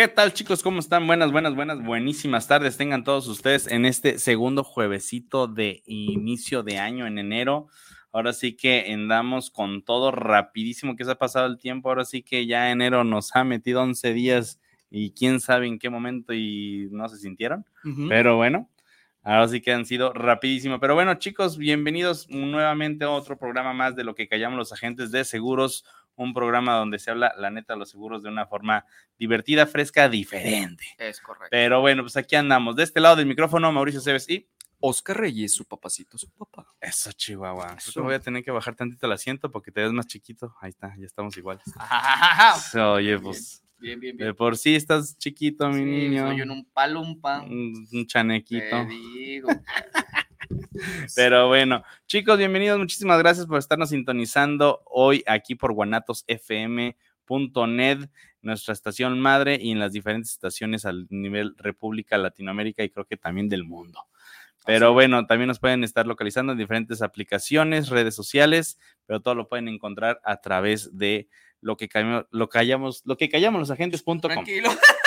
¿Qué tal chicos? ¿Cómo están? Buenas, buenas, buenas, buenísimas tardes. Tengan todos ustedes en este segundo juevesito de inicio de año en enero. Ahora sí que andamos con todo rapidísimo que se ha pasado el tiempo. Ahora sí que ya enero nos ha metido 11 días y quién sabe en qué momento y no se sintieron. Pero bueno, ahora sí que han sido rapidísimo. Pero bueno chicos, bienvenidos nuevamente a otro programa más de lo que callamos los agentes de seguros un programa donde se habla, la neta, los seguros de una forma divertida, fresca, diferente. Es correcto. Pero bueno, pues aquí andamos. De este lado del micrófono, Mauricio Cebes y Oscar Reyes, su papacito, su papá. Eso, Chihuahua. Yo voy a tener que bajar tantito el asiento porque te ves más chiquito. Ahí está, ya estamos iguales. Oye, pues. Bien, bien, bien. De por sí estás chiquito, mi Sí, niño. Soy un palumpa. Un, un chanequito. Te digo. Pero bueno, chicos, bienvenidos. Muchísimas gracias por estarnos sintonizando hoy aquí por guanatosfm.net, nuestra estación madre y en las diferentes estaciones al nivel República, Latinoamérica y creo que también del mundo. Pero bueno, también nos pueden estar localizando en diferentes aplicaciones, redes sociales, pero todo lo pueden encontrar a través de lo que callamos, lo callamos, lo que callamos los agentes.com. Tranquilo.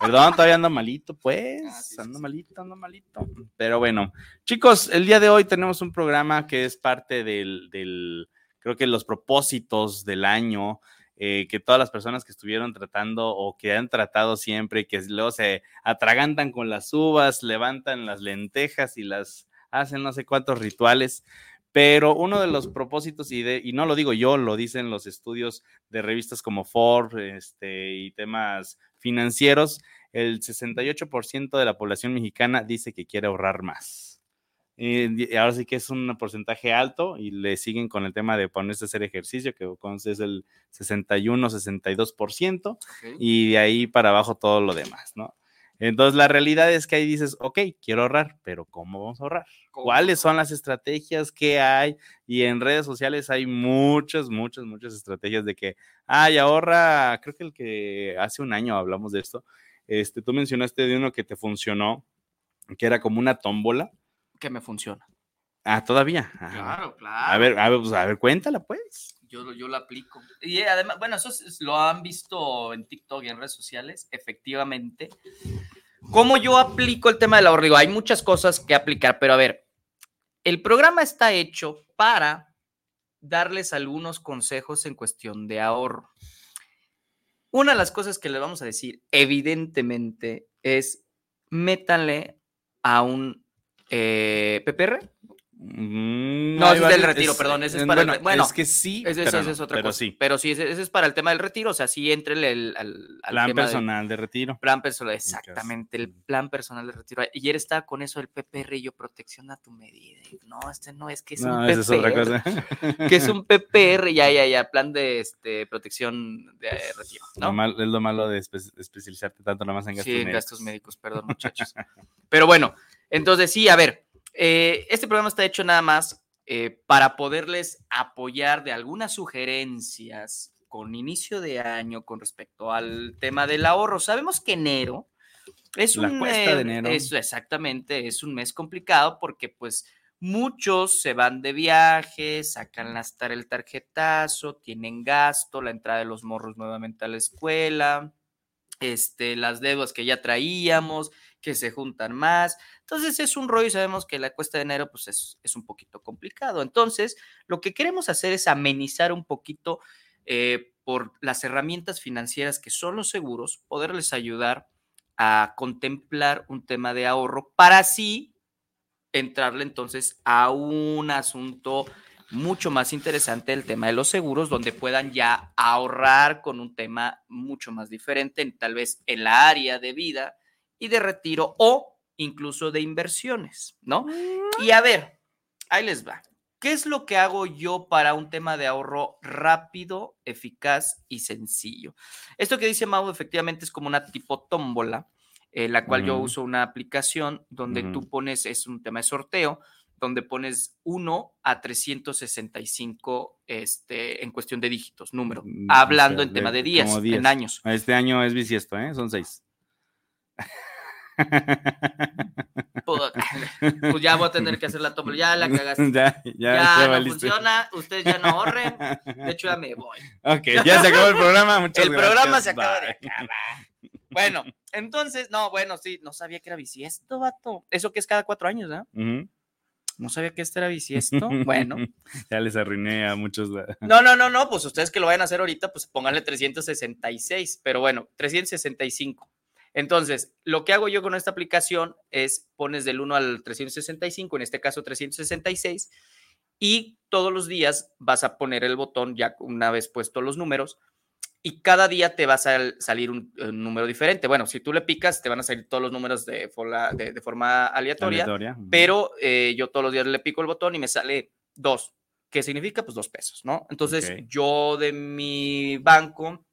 Perdón, todavía ando malito, pues. Ah, sí, sí, ando sí. malito, ando malito. Pero bueno, chicos, el día de hoy tenemos un programa que es parte del, del creo que los propósitos del año, eh, que todas las personas que estuvieron tratando o que han tratado siempre, que luego se atragantan con las uvas, levantan las lentejas y las hacen no sé cuántos rituales. Pero uno de los propósitos, y, de, y no lo digo yo, lo dicen los estudios de revistas como Forbes este, y temas financieros, el 68% de la población mexicana dice que quiere ahorrar más. Y ahora sí que es un porcentaje alto y le siguen con el tema de ponerse a hacer ejercicio, que es el 61-62%, Ok. y de ahí para abajo todo lo demás, ¿no? Entonces la realidad es que ahí dices, ok, quiero ahorrar, pero ¿cómo vamos a ahorrar? ¿Cuáles son las estrategias que hay? Y en redes sociales hay muchas, muchas, muchas estrategias de que, ay, ahorra, creo que el que hace un año hablamos de esto, este, tú mencionaste de uno que te funcionó, que era como una tómbola. Que me funciona. Ah, todavía. Ah, Claro, claro. A ver, a ver, pues, a ver, cuéntala pues. Yo, yo lo aplico. Y eh, además, bueno, eso es- lo han visto en TikTok y en redes sociales, efectivamente. ¿Cómo yo aplico el tema del ahorro? Digo, hay muchas cosas que aplicar, pero a ver, el programa está hecho para darles algunos consejos en cuestión de ahorro. Una de las cosas que les vamos a decir, evidentemente, es métanle a un eh, PPR. Mm, No, ese es del retiro, perdón, ese es para el bueno, re- bueno, es que sí, Ese, pero, ese es otra pero cosa. sí. Pero sí, ese, ese es para el tema del retiro. O sea, sí entre el, al, al Plan tema personal de retiro. plan personal, exactamente, el plan personal de retiro. Ayer estaba con eso el PPR y yo, protección a tu medida. No, este no es que es No, un esa es otra PPR. cosa. Que es un PPR, ya, ya, ya, plan de este, protección de eh, retiro. Lo ¿no? mal- es lo malo de espe- especializarte tanto nomás en gastos Sí, en médicos. gastos médicos, perdón, muchachos. Pero bueno, entonces sí, a ver, eh, este programa está hecho nada más eh, para poderles apoyar de algunas sugerencias con inicio de año con respecto al tema del ahorro. Sabemos que enero es La un de eh, enero. es- exactamente, es un mes complicado porque pues muchos se van de viaje, sacan las tar- el tarjetazo, tienen gasto, la entrada de los morros nuevamente a la escuela, este, las deudas que ya traíamos, que se juntan más. Entonces es un rollo y sabemos que la cuesta de enero pues es, es un poquito complicado. Entonces lo que queremos hacer es amenizar un poquito eh, por las herramientas financieras que son los seguros, poderles ayudar a contemplar un tema de ahorro para así entrarle entonces a un asunto mucho más interesante el tema de los seguros, donde puedan ya ahorrar con un tema mucho más diferente, en- tal vez en la área de vida y de retiro o incluso de inversiones, ¿no? Mm. Y a ver, ahí les va. ¿Qué es lo que hago yo para un tema de ahorro rápido, eficaz y sencillo? Esto que dice Mau efectivamente es como una tipo tómbola, eh, la cual yo uso una aplicación donde tú pones, es un tema de sorteo, donde pones 1 a 365 este, en cuestión de dígitos, número, mm, hablando en tema de días, en años. Este año es bisiesto, ¿eh? son 6. Pues ya voy a tener que hacer la tómbola, ya la cagaste. ya, ya, Ya, ya no funciona, ustedes ya no ahorren. De hecho, ya me voy. Ok, ya se acabó el programa. Muchas El programa se acaba de acabar. Bueno, entonces, no, bueno, sí, no sabía que era bisiesto, vato. Eso que es cada cuatro años, ¿ah? No sabía que este era bisiesto. Bueno, Ya les arruiné a muchos. la- no, no, no, no, pues ustedes que lo vayan a hacer ahorita, pues pónganle 366, pero bueno, 365. Entonces, lo que hago yo con esta aplicación es pones del 1 al 365, en este caso 366, y todos los días vas a poner el botón ya una vez puesto los números y cada día te va a sal- salir un, un número diferente. Bueno, si tú le picas, te van a salir todos los números de, forma- de- de forma aleatoria, pero eh, yo todos los días le pico el botón y me sale dos. ¿Qué significa? Pues dos pesos, ¿no? Entonces, yo de mi banco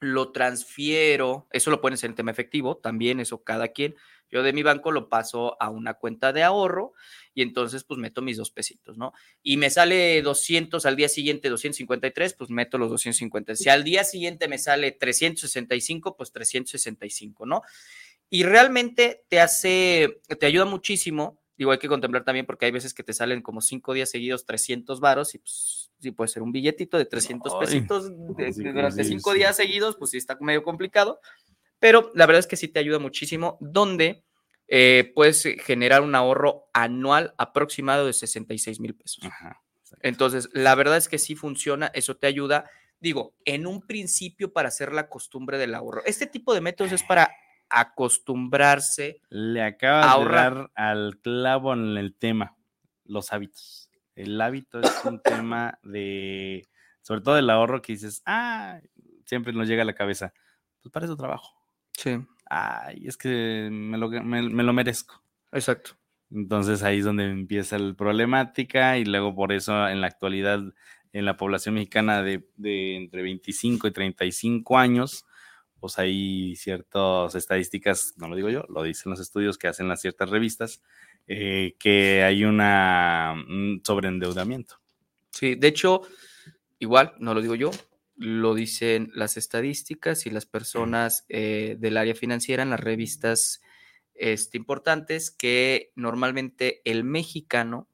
lo transfiero, eso lo pueden hacer en tema efectivo, también eso cada quien. Yo de mi banco lo paso a una cuenta de ahorro y entonces pues meto mis dos pesitos, ¿no? Y me sale 200 al día siguiente, 253, pues meto los 250. Si al día siguiente me sale 365, pues 365, ¿no? Y realmente te hace, te ayuda muchísimo. Digo, hay que contemplar también porque hay veces que te salen como cinco días seguidos 300 varos y pues sí puede ser un billetito de 300 Ay, pesitos de- sí, durante sí, cinco sí. días seguidos, pues sí está medio complicado. Pero la verdad es que sí te ayuda muchísimo, donde eh, puedes generar un ahorro anual aproximado de 66 mil pesos. Ajá. Entonces, la verdad es que sí funciona, eso te ayuda, digo, en un principio para hacer la costumbre del ahorro. Este tipo de métodos es para acostumbrarse. Le acabas Ahorrar. de dar al clavo en el tema, los hábitos. El hábito es un tema de, sobre todo el ahorro que dices, ah, siempre nos llega a la cabeza, pues para eso trabajo. Sí, Ay, es que me lo, me- me lo merezco. exacto. Entonces ahí es donde empieza la problemática y luego por eso en la actualidad en la población mexicana de, de entre 25 y 35 años, pues hay ciertas estadísticas, no lo digo yo, lo dicen los estudios que hacen las ciertas revistas, eh, que hay una un sobreendeudamiento. Sí, de hecho, igual, no lo digo yo, lo dicen las estadísticas y las personas eh, del área financiera en las revistas este, importantes que normalmente el mexicano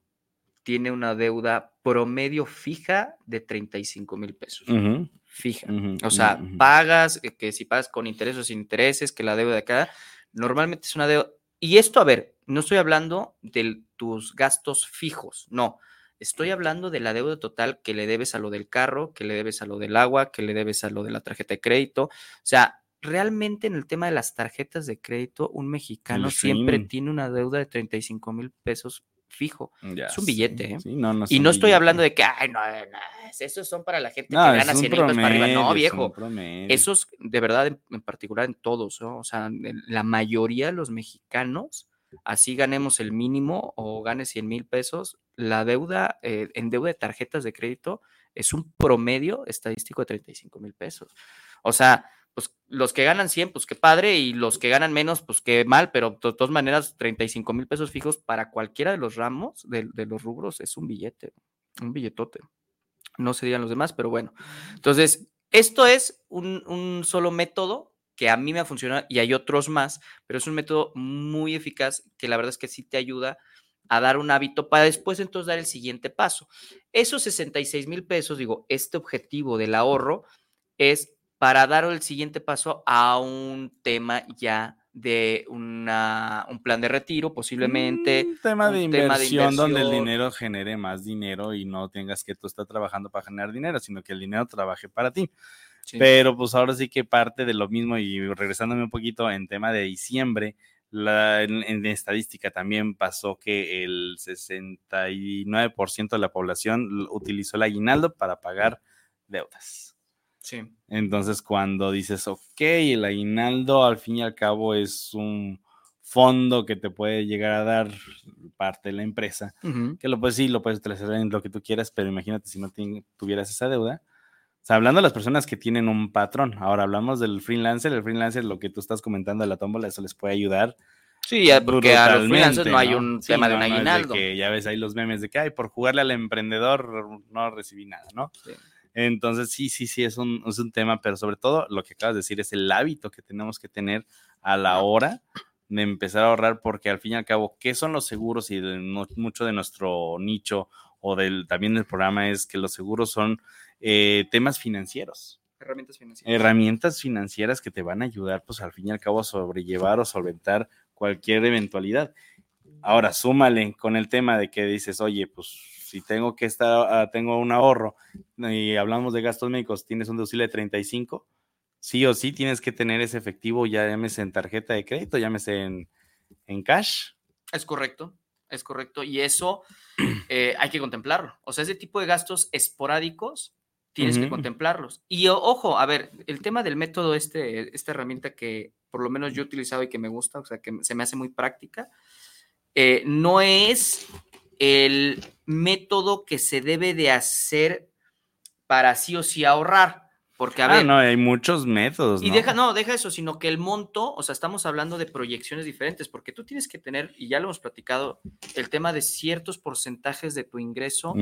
tiene una deuda promedio fija de 35 mil pesos. Ujú, Fija. O sea, pagas, eh, que si pagas con intereses o sin intereses, que la deuda de acá, normalmente es una deuda. Y esto, a ver, no estoy hablando de tus gastos fijos, no. Estoy hablando de la deuda total que le debes a lo del carro, que le debes a lo del agua, que le debes a lo de la tarjeta de crédito. O sea, realmente en el tema de las tarjetas de crédito, un mexicano siempre tiene una deuda de 35 mil pesos fijo. Ya es un billete, ¿eh? sí, no, no es Y no estoy billete. hablando de que, ay, no, no, esos son para la gente que gana un 100 mil pesos para arriba. No, viejo. Esos, de verdad, en, en particular en todos, ¿no? O sea, la mayoría de los mexicanos, así ganemos el mínimo o gane 100 mil pesos, la deuda eh, en deuda de tarjetas de crédito es un promedio estadístico de 35 mil pesos. O sea, pues los que ganan 100, pues qué padre, y los que ganan menos, pues qué mal, pero de todas maneras, 35 mil pesos fijos para cualquiera de los ramos, de, de los rubros, es un billete, un billetote. No se digan los demás, pero bueno. Entonces, esto es un, un solo método que a mí me ha funcionado y hay otros más, pero es un método muy eficaz que la verdad es que sí te ayuda a dar un hábito para después entonces dar el siguiente paso. Esos 66 mil pesos, digo, este objetivo del ahorro es para dar el siguiente paso a un tema ya de una, un plan de retiro, posiblemente. Un tema, de tema de inversión donde el dinero genere más dinero y no tengas que tú estar trabajando para generar dinero, sino que el dinero trabaje para ti. Sí. Pero pues ahora sí que parte de lo mismo y regresándome un poquito en tema de diciembre, la, en, en estadística también pasó que el 69% de la población utilizó el aguinaldo para pagar deudas. Sí. Entonces, cuando dices, ok, el aguinaldo al fin y al cabo es un fondo que te puede llegar a dar parte de la empresa, que lo puedes sí, lo puedes utilizar en lo que tú quieras, pero imagínate si no tuvieras esa deuda. O sea, hablando de las personas que tienen un patrón, ahora hablamos del freelancer, el freelancer, lo que tú estás comentando de la tómbola, eso les puede ayudar. Sí, porque a los freelancers no, hay un tema de un aguinaldo. que ya ves ahí los memes de que, ay, por jugarle al emprendedor no recibí nada, ¿no? Entonces, sí, sí, sí, es un, es un tema, pero sobre todo lo que acabas de decir es el hábito que tenemos que tener a la hora de empezar a ahorrar, porque al fin y al cabo, ¿qué son los seguros? Y mucho de nuestro nicho o del, también del programa es que los seguros son eh, temas financieros. Herramientas financieras. Herramientas financieras que te van a ayudar, pues al fin y al cabo, a sobrellevar o solventar cualquier eventualidad. Ahora, súmale con el tema de que dices, oye, pues si tengo que estar, ah, tengo un ahorro y hablamos de gastos médicos, tienes un deducible de 35, sí o sí tienes que tener ese efectivo, ya llámese en tarjeta de crédito, llámese en, en cash. Es correcto, es correcto. Y eso eh, hay que contemplarlo. O sea, ese tipo de gastos esporádicos tienes que contemplarlos. Y ojo, a ver, el tema del método, este, esta herramienta que por lo menos yo he utilizado y que me gusta, o sea, que se me hace muy práctica, eh, no es el método que se debe de hacer para sí o sí ahorrar. Porque, a ah, ver. no, hay muchos métodos. Y deja, no, deja eso, sino que el monto, o sea, estamos hablando de proyecciones diferentes, porque tú tienes que tener, y ya lo hemos platicado, el tema de ciertos porcentajes de tu ingreso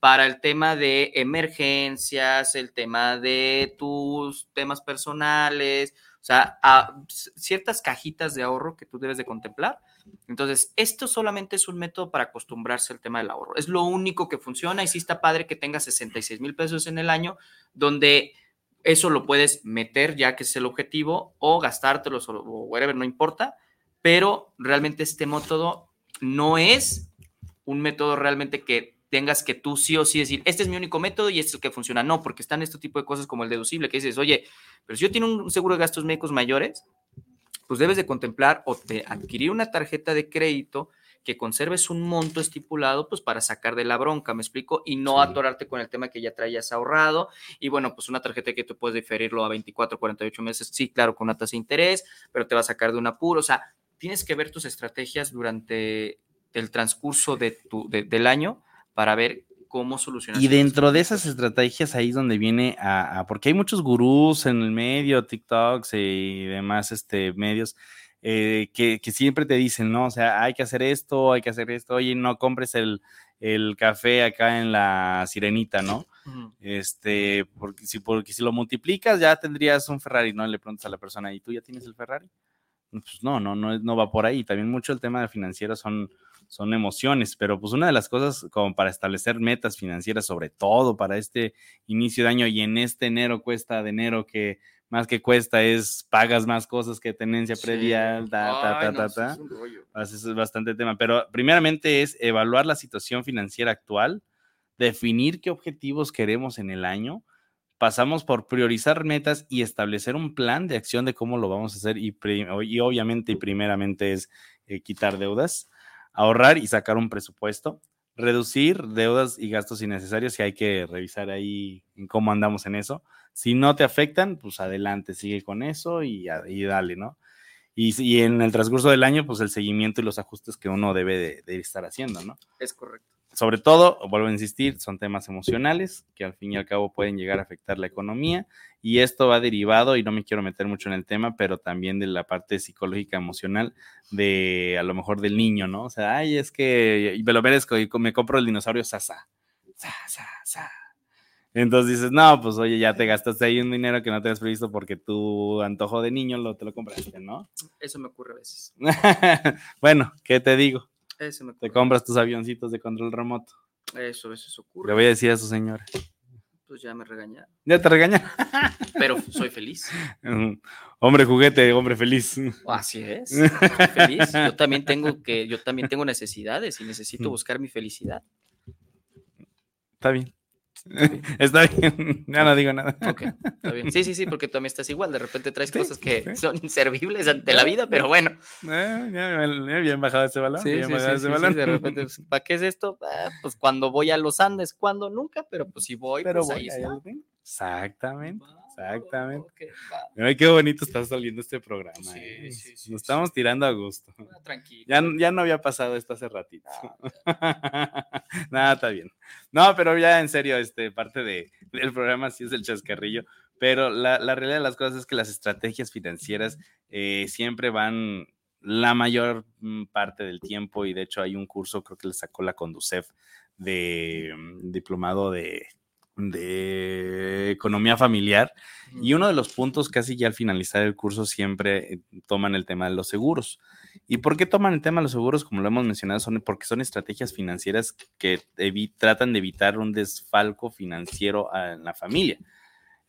para el tema de emergencias, el tema de tus temas personales, o sea, ciertas cajitas de ahorro que tú debes de contemplar. Entonces, esto solamente es un método para acostumbrarse al tema del ahorro. Es lo único que funciona y sí está padre que tengas 66 mil pesos en el año, donde eso lo puedes meter ya que es el objetivo o gastártelos o whatever, no importa, pero realmente este método no es un método realmente que tengas que tú sí o sí decir, este es mi único método y este es el que funciona. No, porque están este tipo de cosas como el deducible, que dices, oye, pero si yo tengo un seguro de gastos médicos mayores, pues debes de contemplar o de adquirir una tarjeta de crédito que conserves un monto estipulado, pues para sacar de la bronca, me explico, y no atorarte con el tema que ya traías ahorrado. Y bueno, pues una tarjeta que tú puedes diferirlo a 24, 48 meses, sí, claro, con una tasa de interés, pero te va a sacar de un apuro. O sea, tienes que ver tus estrategias durante el transcurso de tu, del año para ver cómo solucionar. Y dentro de esas estrategias ahí es donde viene a, a, porque hay muchos gurús en el medio, TikToks y demás este, medios eh, que, siempre te dicen, ¿no? O sea, hay que hacer esto, hay que hacer esto, oye, no compres el, café acá en la sirenita, ¿no? Este, porque si, porque si lo multiplicas ya tendrías un Ferrari, ¿no? Le preguntas a la persona, ¿y tú ya tienes el Ferrari? Pues no, no, no, no va por ahí. También mucho el tema de financiero son, son emociones, pero pues una de las cosas como para establecer metas financieras, sobre todo para este inicio de año y en este enero cuesta de enero que más que cuesta es pagas más cosas que tenencia previa, ta, ta, ta, ta, ta. Es, es bastante tema. Pero primeramente es evaluar la situación financiera actual, definir qué objetivos queremos en el año. Pasamos por priorizar metas y establecer un plan de acción de cómo lo vamos a hacer. Y, y obviamente y primeramente es eh, quitar deudas, ahorrar y sacar un presupuesto reducir deudas y gastos innecesarios y hay que revisar ahí en cómo andamos en eso. Si no te afectan, pues adelante, sigue con eso y, dale, ¿no? Y, en el transcurso del año, pues el seguimiento y los ajustes que uno debe de, estar haciendo, ¿no? Es correcto. Sobre todo, vuelvo a insistir, son temas emocionales que al fin y al cabo pueden llegar a afectar la economía y esto va derivado, y no me quiero meter mucho en el tema, pero también de la parte psicológica emocional de a lo mejor del niño, ¿no? O sea, ay, es que me lo merezco y me compro el dinosaurio Sasa. Sa, sa, sa entonces dices, no, pues oye, ya te gastaste ahí un dinero que no te has previsto porque tu antojo de niño lo, te lo compraste, ¿no? Eso me ocurre a veces. bueno, ¿qué te digo? Eso me ocurre. Te compras tus avioncitos de control remoto. Eso, eso ocurre. Le voy a decir a su señora. Pues ya me regaña. ¿Ya te regaña? Pero soy feliz. hombre juguete, hombre feliz. Así es. Soy feliz. Yo también tengo que, yo también tengo necesidades y necesito buscar mi felicidad. Está bien. Está bien, ya no digo nada. Ok, está bien. Sí, sí, sí, porque tú también estás igual. De repente traes cosas que son inservibles ante la vida, pero bueno. Eh, ya, bien bajado ese balón. Sí, sí, sí, de repente, pues, ¿para qué es esto? Ah, pues cuando voy a los Andes, cuando nunca, pero pues si voy, pero pues ahí Exactamente. Exactamente. ok, va. Ay, qué bonito está saliendo este programa. Sí, ¿eh? sí, sí, Nos estamos tirando a gusto. Tranquilo. Ya, ya no había pasado esto hace ratito. Nada, está bien. No, pero ya en serio, este, parte de, del programa sí es el chascarrillo. Pero la, la realidad de las cosas es que las estrategias financieras eh, siempre van la mayor mm, parte del tiempo y de hecho hay un curso, creo que le sacó la Conducef de mm, diplomado de, de economía familiar y uno de los puntos casi ya al finalizar el curso siempre eh, toman el tema de los seguros. ¿Y por qué toman el tema de los seguros? Como lo hemos mencionado, son porque son estrategias financieras que tratan de evitar un desfalco financiero a- en la familia.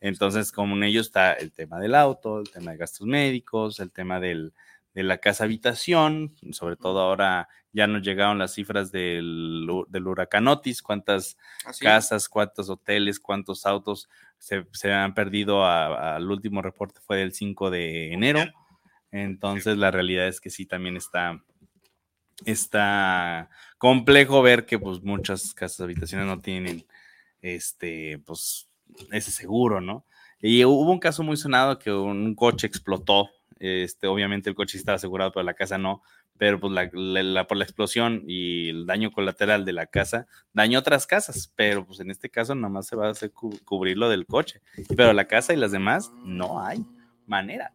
Entonces, como en ello está el tema del auto, el tema de gastos médicos, el tema del, de la casa habitación, sobre todo ahora ya nos llegaron las cifras del, del huracán Otis, cuántas así. casas, cuántos hoteles, cuántos autos se, se han perdido al último reporte fue del 5 de enero. Entonces la realidad es que sí también está, está complejo ver que pues muchas casas habitaciones no tienen este pues ese seguro, ¿no? Y hubo un caso muy sonado que un coche explotó. Este, obviamente el coche estaba asegurado, pero la casa no. Pero pues la, la- la- por la explosión y el daño colateral de la casa dañó otras casas, pero pues en este caso nomás se va a hacer cu- cubrir lo del coche. Pero la casa y las demás no hay manera.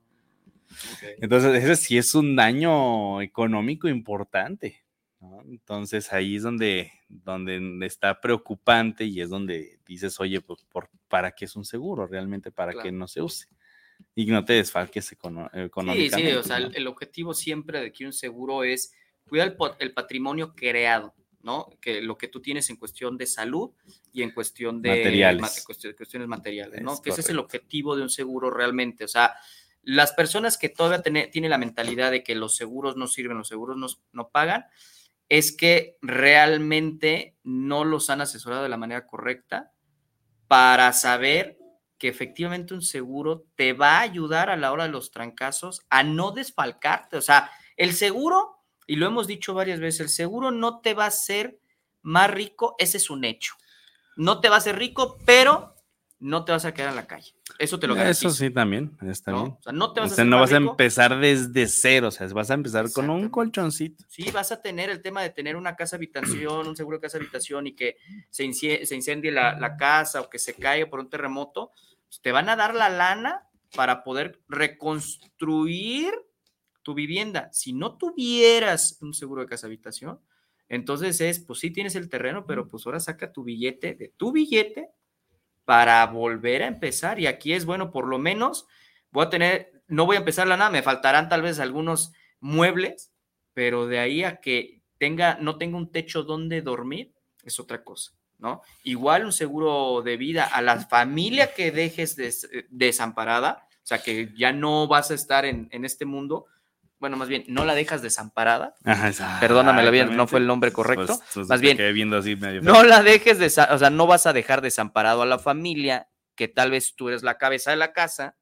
Entonces, ese sí es un daño económico importante. ¿no? Entonces, ahí es donde, donde está preocupante y es donde dices, oye, pues, por, ¿para qué es un seguro? Realmente, ¿para Claro. qué no se use? Y no te desfalques Sí, económicamente. sí, o sea, ¿no? el, el objetivo siempre de que un seguro es cuidar el, el patrimonio creado, ¿no? Que lo que tú tienes en cuestión de salud y en cuestión de Materiales. ma- cuestión- cuestiones materiales, ¿no? Es que ese es el correcto. objetivo de un seguro realmente. O sea, las personas que todavía tiene- tienen la mentalidad de que los seguros no sirven, los seguros no, no pagan, es que realmente no los han asesorado de la manera correcta para saber que efectivamente un seguro te va a ayudar a la hora de los trancazos a no desfalcarte. O sea, el seguro, y lo hemos dicho varias veces, el seguro no te va a hacer más rico, ese es un hecho. No te va a hacer rico, pero no te vas a quedar en la calle. Eso te lo garantizo. Eso sí, también, está ¿no? bien. O sea, no te O vas a sea, hacer no más vas a empezar desde cero, o sea, vas a empezar con un colchoncito. Sí, vas a tener el tema de tener una casa habitación, un seguro de casa habitación y que se, incie- se incendie la, la casa o que se caiga por un terremoto, te van a dar la lana para poder reconstruir tu vivienda. Si no tuvieras un seguro de casa habitación, entonces es, pues sí tienes el terreno, pero pues ahora saca tu billete de tu billete para volver a empezar. Y aquí es bueno, por lo menos voy a tener, no voy a empezar la nada, me faltarán tal vez algunos muebles, pero de ahí a que tenga, no tenga un techo donde dormir, es otra cosa, ¿no? Igual un seguro de vida a la familia que dejes des- eh, desamparada, o sea, que ya no vas a estar en, en este mundo, bueno, más bien, no la dejas desamparada, Ajá, perdóname, la no fue el nombre correcto, Pues, pues, más bien, viendo así medio no la dejes, desa- o sea, no vas a dejar desamparado a la familia, que tal vez tú eres la cabeza de la casa,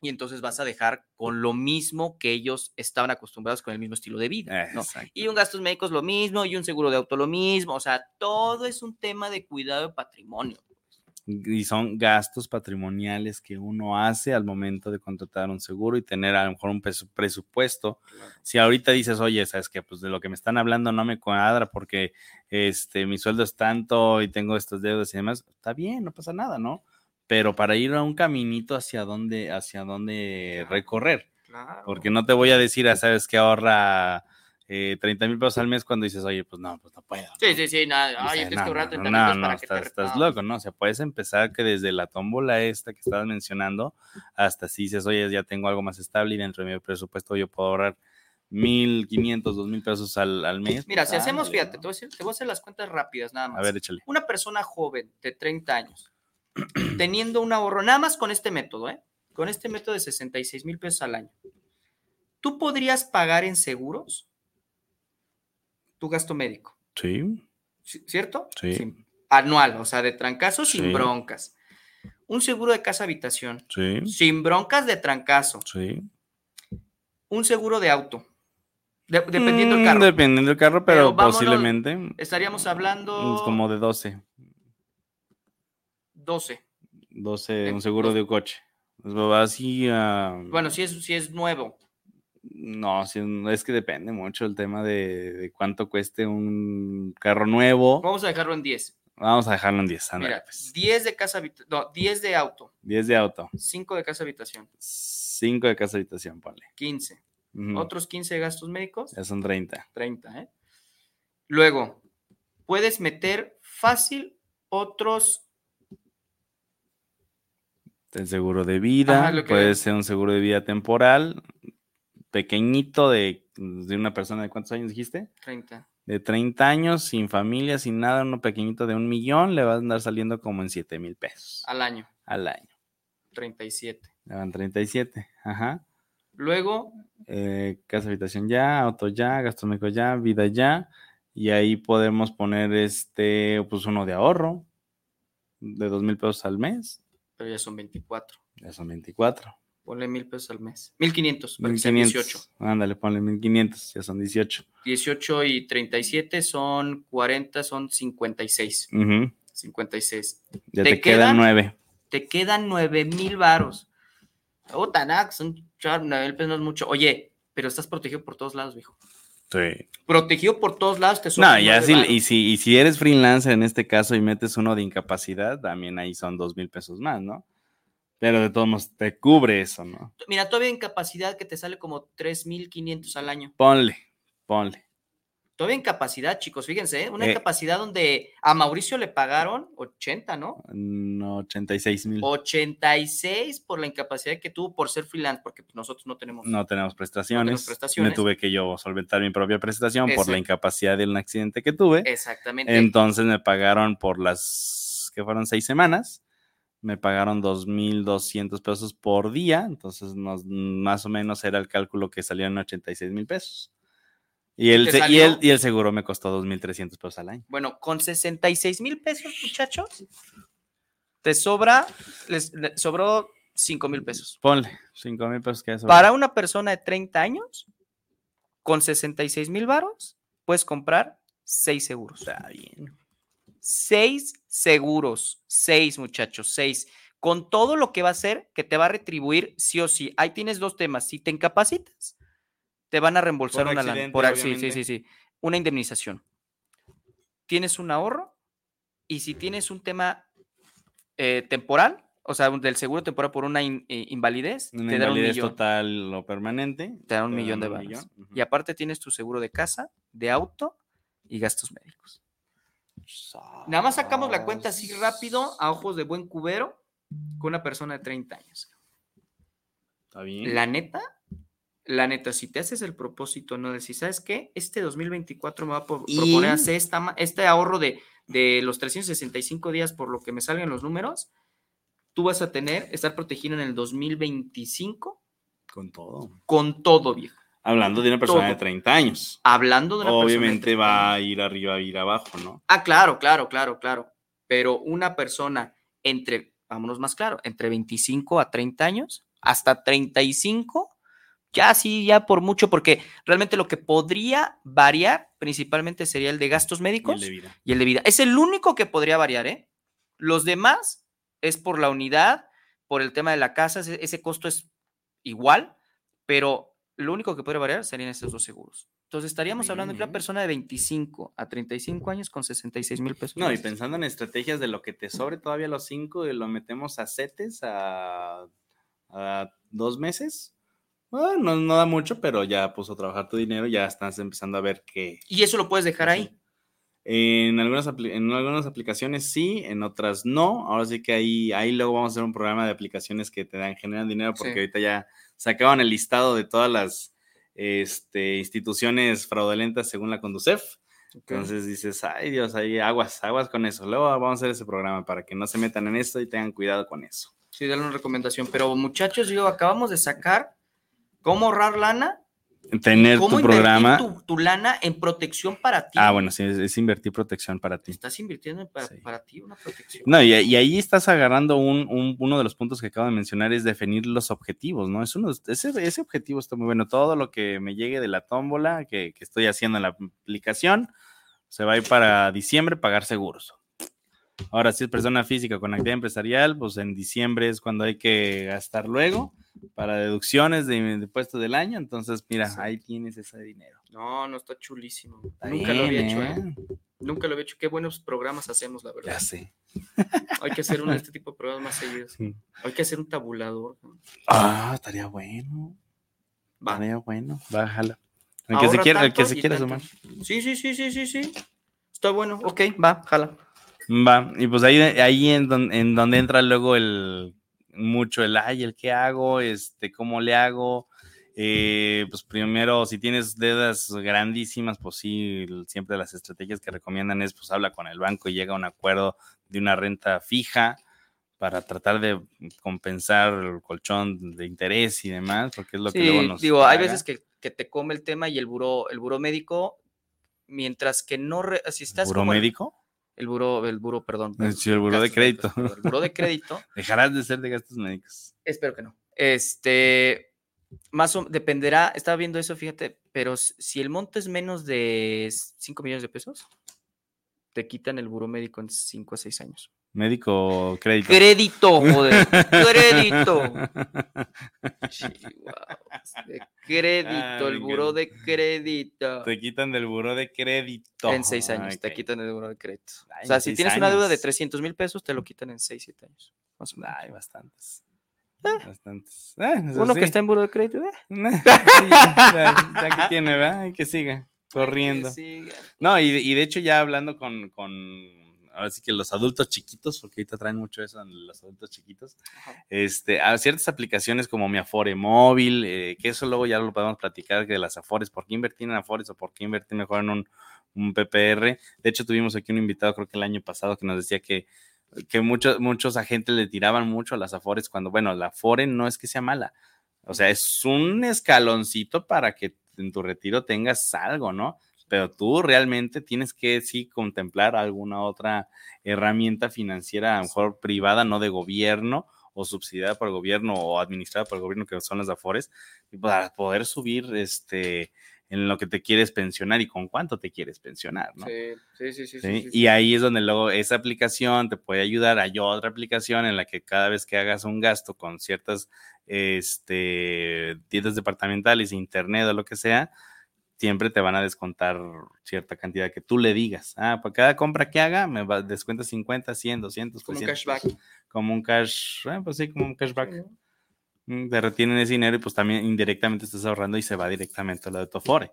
y entonces vas a dejar con lo mismo que ellos estaban acostumbrados con el mismo estilo de vida. ¿no? Exacto. Y un gastos médicos lo mismo, y un seguro de auto lo mismo, o sea, todo es un tema de cuidado de patrimonio. y son gastos patrimoniales que uno hace al momento de contratar un seguro y tener a lo mejor un presu- presupuesto. Si ahorita dices, oye, sabes que pues de lo que me están hablando no me cuadra porque este mi sueldo es tanto y tengo estos deudas y demás, está bien, no pasa nada, ¿no? Pero para ir a un caminito hacia dónde, hacia dónde Claro. recorrer, Claro. porque no te voy a decir, ah, sabes que ahorra eh, 30 mil pesos al mes cuando dices, oye, pues no, pues no puedo. Sí, sí, sí, nada, O ay, sea, tienes no, que ahorrar no, 30 no, minutos no, para que estás, te estás no. loco, ¿no? O sea, puedes empezar que desde la tómbola esta que estabas mencionando hasta si dices, oye, ya tengo algo más estable y dentro de mi presupuesto yo puedo ahorrar mil, quinientos, dos mil pesos al, al mes. Mira, si hacemos, fíjate, ¿no? te voy, a decir- te voy a hacer las cuentas rápidas nada más. A ver, échale. Una persona joven de 30 años, teniendo un ahorro, nada más con este método, ¿eh? Con este método de 66 mil pesos al año. ¿Tú podrías pagar en seguros tu gasto médico? Sí, ¿ci- ¿Cierto? Sí. Sin- anual, o sea, de trancazo sin Sí. broncas. Un seguro de casa habitación, sí, sin broncas de trancazo. sí. Un seguro de auto, de- dependiendo del Mm, carro. Dependiendo del carro, pero, Pero vámonos, posiblemente Estaríamos hablando como de 12. 12. 12, Eh, un seguro de un coche. Va así a... Bueno, si es, si es nuevo. No, sí, es que depende mucho el tema de, de cuánto cueste un carro nuevo. Vamos a dejarlo en 10. Vamos a dejarlo en 10. ándale, Mira, pues. 10 de casa habitación. No, 10 de auto. 10 de auto, 5 de casa habitación. 5 de casa habitación, ponle. 15. Ujú, Otros 15 de gastos médicos. Ya son 30. 30, ¿eh? Luego, puedes meter fácil otros. El seguro de vida, Ajá, puede ser un seguro de vida temporal, pequeñito de, de una persona de cuántos años dijiste? 30. De 30 años, sin familia, sin nada, uno pequeñito de un millón, le va a andar saliendo como en 7 mil pesos al año. al año. 37. Le van 37, ajá. Luego, Eh, casa habitación ya, auto ya, gastos médicos ya, vida ya. Y ahí podemos poner este, pues uno de ahorro de dos mil pesos al mes. Pero ya son 24. Ya son 24. Ponle mil pesos al mes. 1500, para que sean 1500. 18. Ándale, ponle 1500, ya son 18. 18 y 37 son 40, son 56. Ujú, 56. Ya ¿Te te, quedan quedan? 9. Te quedan 9 mil varos. Puta, nada, son 9 mil pesos no es mucho. Oye, pero estás protegido por todos lados, viejo. Sí. Protegido por todos lados, te No, ya si, y, si, y si eres freelancer en este caso y metes uno de incapacidad, también ahí son dos mil pesos más, ¿no? Pero de todos modos te cubre eso, ¿no? Mira, todavía incapacidad que te sale como 3.500 al año. Ponle, ponle. Todavía incapacidad, chicos, fíjense, ¿eh? una Eh. incapacidad donde a Mauricio le pagaron 80, ¿no? No, 86 mil. 86 por la incapacidad que tuvo por ser freelance, porque pues, nosotros no tenemos. No tenemos prestaciones. prestaciones. Me tuve que yo solventar mi propia prestación por la incapacidad de un accidente que tuve. Exactamente. Entonces me pagaron por las que fueron seis semanas. Me pagaron 2.200 pesos por día. Entonces nos, más o menos era el cálculo que salieron 86 mil pesos. Y el, y, el, y el seguro me costó 2.300 pesos al año. Bueno, con 66 mil pesos, muchachos, te sobra, les, le sobró 5 mil pesos. Ponle 5 mil pesos que eso. Para una persona de 30 años, con 66 mil varos, puedes comprar 6 seguros. Está bien. Seis seguros, seis muchachos, seis. Con todo lo que va a hacer, que te va a retribuir sí o sí. Ahí tienes dos temas. Si te incapacitas, te van a reembolsar Por una accidente, Por sí, sí, sí, sí. Una indemnización. Tienes un ahorro y si tienes un tema eh, temporal, o sea, del seguro temporal por una in- eh, invalidez, Una te dan un millón. total o permanente. Te dan un te millón de. Ujú. Y aparte tienes tu seguro de casa, de auto y gastos médicos. Nada más sacamos la cuenta así rápido, a ojos de buen cubero, con una persona de 30 años. Está bien. La neta, la neta, si te haces el propósito, no decir, ¿sabes qué? Este 2024 me va a Y- proponer hacer esta, este ahorro de, de los 365 días por lo que me salgan los números, tú vas a tener, estar protegido en el 2025 Con todo. con todo, viejo. Hablando de una persona Todo. de 30 años. Hablando de una persona Obviamente 30 va años. a ir arriba, a ir abajo, ¿no? Ah, claro, claro, claro, claro. Pero una persona entre, vámonos más claro, entre 25 a 30 años, hasta 35, ya sí, ya por mucho, porque realmente lo que podría variar principalmente sería el de gastos Y el médicos de vida. y el de vida. Es el único que podría variar, ¿eh? Los demás es por la unidad, por el tema de la casa, ese, ese costo es igual, pero lo único que podría variar serían estos dos seguros. Entonces estaríamos hablando de una persona de 25 a 35 años con 66 mil pesos. No, y pensando en estrategias de lo que te sobre todavía los cinco y lo metemos a CETES a, a dos meses. Bueno, no, no da mucho, pero ya puso a trabajar tu dinero, ya estás empezando a ver que Y eso lo puedes dejar ahí. en algunas, en algunas aplicaciones sí, en otras no. Ahora sí que ahí, ahí luego vamos a hacer un programa de aplicaciones que te dan, generan dinero, porque Sí. ahorita ya sacaban el listado de todas las este, instituciones fraudulentas según la Conducef. Entonces dices, ay Dios, ahí aguas, aguas con eso. Luego vamos a hacer ese programa para que no se metan en esto y tengan cuidado con eso. Sí, dale una recomendación. Pero muchachos, digo, acabamos de sacar cómo ahorrar lana, Tener cómo tu programa. tu, tu lana en protección para ti. Ah, bueno, sí, es, es invertir protección para ti. Estás invirtiendo en para, Sí. para ti una protección. No, y, y ahí estás agarrando un, un- uno de los puntos que acabo de mencionar, es definir los objetivos, ¿no? Es uno, ese, ese objetivo está muy bueno. Todo lo que me llegue de la tómbola que, que estoy haciendo en la aplicación se va a ir para diciembre pagar seguros. Ahora, si es persona física con actividad empresarial, pues en diciembre es cuando hay que gastar luego para deducciones de, de del año. Entonces, mira, Sí. ahí tienes ese dinero. No, no está chulísimo. Está Nunca lo había hecho, ¿eh? ¿eh? Nunca lo había hecho. Qué buenos programas hacemos, la verdad. Ya sé. Hay que hacer uno de este tipo de programas más seguidos. Sí. Hay que hacer un tabulador. Ah, estaría bueno. Va. Estaría bueno. Bájala. El que se quiera, el que se quiera sumar. Sí, sí, sí, sí, sí, sí. Está bueno. Ok, va, jala. Va, y pues ahí, ahí en, don- en donde entra luego el mucho el ay, el qué hago, este, cómo le hago. Eh, pues primero, si tienes deudas grandísimas, pues sí, siempre las estrategias que recomiendan es pues habla con el banco y llega a un acuerdo de una renta fija para tratar de compensar el colchón de interés y demás, porque es lo que luego nos digo, hay veces que, que te come el tema y el buró, el buró médico, mientras que no, re- si estás ¿Buró como en- médico? El buró, el buró, perdón. perdón, Sí, el buró de crédito. perdón, El buró de crédito, Dejarás de ser de gastos médicos. espero que no. Este, más o dependerá, estaba viendo eso, fíjate, pero si el monto es menos de 5 millones de pesos, te quitan el buró médico en 5 a 6 años. Médico crédito. Crédito, joder, crédito. Chihuahuas, de crédito, el buró de crédito. Te quitan del buró de crédito. En seis años, te quitan el buró de crédito. Ay, o sea, si seis tienes una deuda de años. 300 mil pesos, te lo quitan en 6, 7 años. Más o menos. Ay, bastantes. Bastantes. Ah, Uno sí. que está en buró de crédito, ¿eh? Sí, ya, ya que tiene, ¿verdad? Que siga corriendo. No, y, de- y de hecho ya hablando con, con, ahora sí que los adultos chiquitos, porque ahorita traen mucho eso en los adultos chiquitos, Ajá. este, a ciertas aplicaciones como mi Afore móvil, eh, que eso luego ya lo podemos platicar de las Afores, ¿por qué invertir en Afores o por qué invertir mejor en un, un PPR? De hecho tuvimos aquí un invitado, creo que el año pasado, que nos decía que que muchos, muchos agentes le tiraban mucho a las Afores cuando, bueno, la Afore no es que sea mala, o sea, es un escaloncito para que en tu retiro tengas algo, ¿no? Pero tú realmente tienes que sí contemplar alguna otra herramienta financiera, a lo mejor privada, no de gobierno o subsidiada por el gobierno o administrada por el gobierno, que son las Afores, para poder subir este en lo que te quieres pensionar y con cuánto te quieres pensionar, ¿no? Sí, sí, sí, sí, Y ahí es donde luego esa aplicación te puede ayudar. Hay otra aplicación en la que cada vez que hagas un gasto con ciertas este, tiendas departamentales, internet o lo que sea, siempre te van a descontar cierta cantidad que tú le digas. Ah, por cada compra que haga, me va, descuenta 50, 100, 200, Como un 300 cashback. Como un cash, eh, pues sí, como un cashback. Sí. Mm, Te retienen ese dinero y pues también indirectamente estás ahorrando y se va directamente a lo de tu Afore.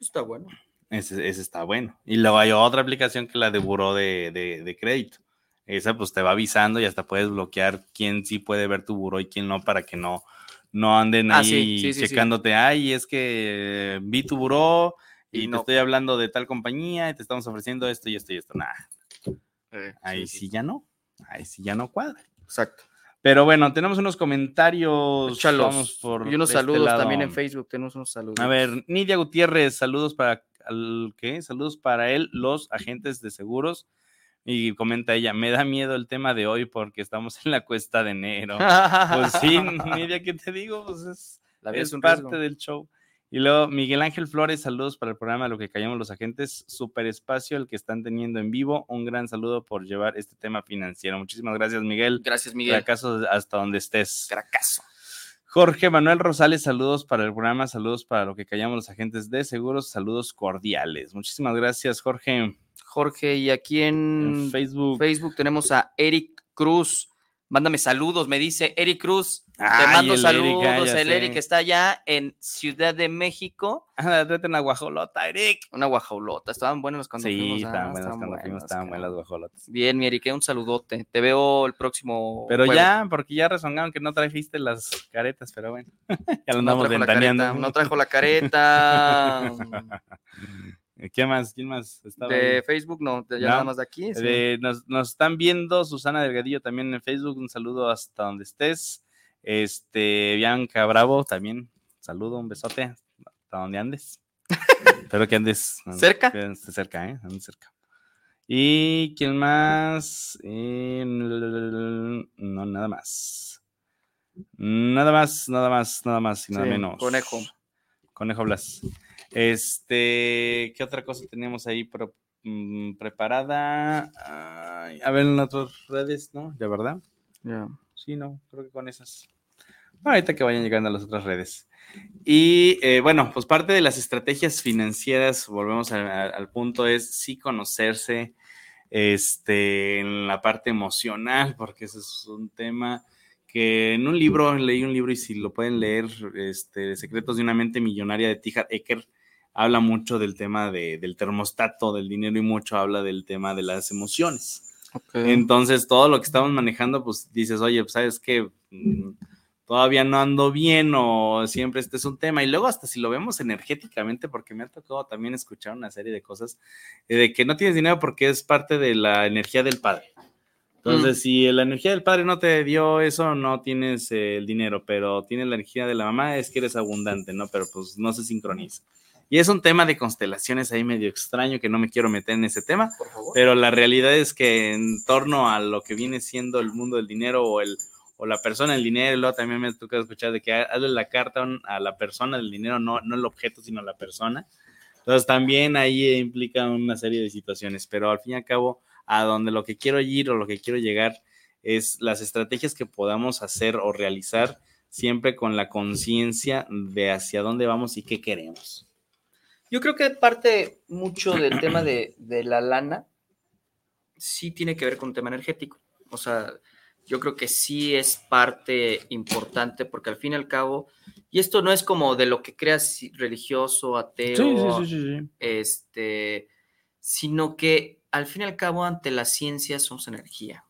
Está bueno. Ese, ese está bueno. Y luego hay otra aplicación que la de buró de, de- de crédito. Esa pues te va avisando y hasta puedes bloquear quién sí puede ver tu buró y quién no para que no, no anden Ah, ahí sí, sí, sí, sí. checándote. Ay, es que eh, vi tu buró y, Y te no. estoy hablando de tal compañía y te estamos ofreciendo esto y esto y esto. Nah, Eh, ahí sí, ya no. Ahí sí ya no cuadra. Exacto. Pero bueno, tenemos unos comentarios. Vamos por y unos este saludos lado. también en Facebook. Tenemos unos saludos. A ver, Nidia Gutiérrez, saludos para al- ¿qué? Saludos para él, los agentes de seguros. Y comenta ella, me da miedo el tema de hoy porque estamos en la cuesta de enero. Pues sí, Nidia, ¿qué te digo? Pues es, La vida es parte riesgo. del show. Y luego Miguel Ángel Flores, saludos para el programa Lo que callamos los agentes, super espacio el que están teniendo en vivo. Un gran saludo por llevar este tema financiero. Muchísimas gracias, Miguel. Gracias, Miguel. Fracaso hasta donde estés. Fracaso. Jorge Manuel Rosales, saludos para el programa, saludos para lo que callamos los agentes de seguros, saludos cordiales. Muchísimas gracias, Jorge. Jorge, y aquí En en Facebook. Facebook tenemos a Eric Cruz. Mándame saludos, me dice Eric Cruz. Te mando el Eric, saludos. ah, el sé. Eric está allá en Ciudad de México. Ah, tráete una guajolota, Eric. Una guajaulota. Estaban buenos cuando Sí, fuimos. ah, estaban buenas cuando fuimos, buenos, estaban buenas las guajolotas. Bien, mi Eric, un saludote. Te veo el próximo. Pero jueves. ya, porque ya rezongaron que no trajiste las caretas, pero bueno, ya lo No andamos trajo, la ventaneando. careta, no trajo la careta. ¿Qué más? ¿Quién más? Estaba de ahí? Facebook, no, de- ya No, nada más de aquí. sí. De- nos, nos están viendo Susana Delgadillo también en Facebook. Un saludo hasta donde estés. Este, Bianca Bravo también. Saludo, un besote hasta donde andes. Espero que andes ¿Cerca? que cerca, ¿eh? Andes cerca. ¿Y quién más? Eh, no, nada más. Nada más, nada más, nada más y nada Sí, menos. conejo. Conejo Blas. Este, ¿qué otra cosa tenemos ahí pro- mm, preparada? Ay, a ver en otras redes, ¿no? ¿De verdad? Ya. Sí, no, creo que con esas. Ahorita que vayan llegando a las otras redes. Y eh, bueno, pues parte de las estrategias financieras, volvemos a- a- al punto, es sí conocerse este, en la parte emocional, porque ese es un tema que en un libro, leí un libro y si lo pueden leer, este, Secretos de una mente millonaria de T. Harv Eker, habla mucho del tema de- del termostato, del dinero y mucho habla del tema de las emociones. Entonces, todo lo que estamos manejando, pues dices, oye, pues sabes que todavía no ando bien o siempre este es un tema. Y luego hasta si lo vemos energéticamente, porque me ha tocado también escuchar una serie de cosas eh, de que no tienes dinero porque es parte de la energía del padre. Entonces, si la energía del padre no te dio eso, no tienes eh, el dinero, pero tienes la energía de la mamá, es que eres abundante, ¿no? Pero pues no se sincroniza. Y es un tema de constelaciones ahí medio extraño que no me quiero meter en ese tema, Por favor. pero la realidad es que en torno a lo que viene siendo el mundo del dinero o, el, o la persona del dinero, y luego también me toca escuchar de que hazle la carta a la persona del dinero, no, no el objeto, sino la persona. Entonces también ahí implica una serie de situaciones, pero al fin y al cabo, a donde lo que quiero ir o lo que quiero llegar es las estrategias que podamos hacer o realizar siempre con la conciencia de hacia dónde vamos y qué queremos. Yo creo que parte mucho del tema de, de la lana sí tiene que ver con un tema energético. O sea, yo creo que sí es parte importante porque al fin y al cabo, y esto no es como de lo que creas religioso, ateo, sí. este, sino que al fin y al cabo ante la ciencia somos energía,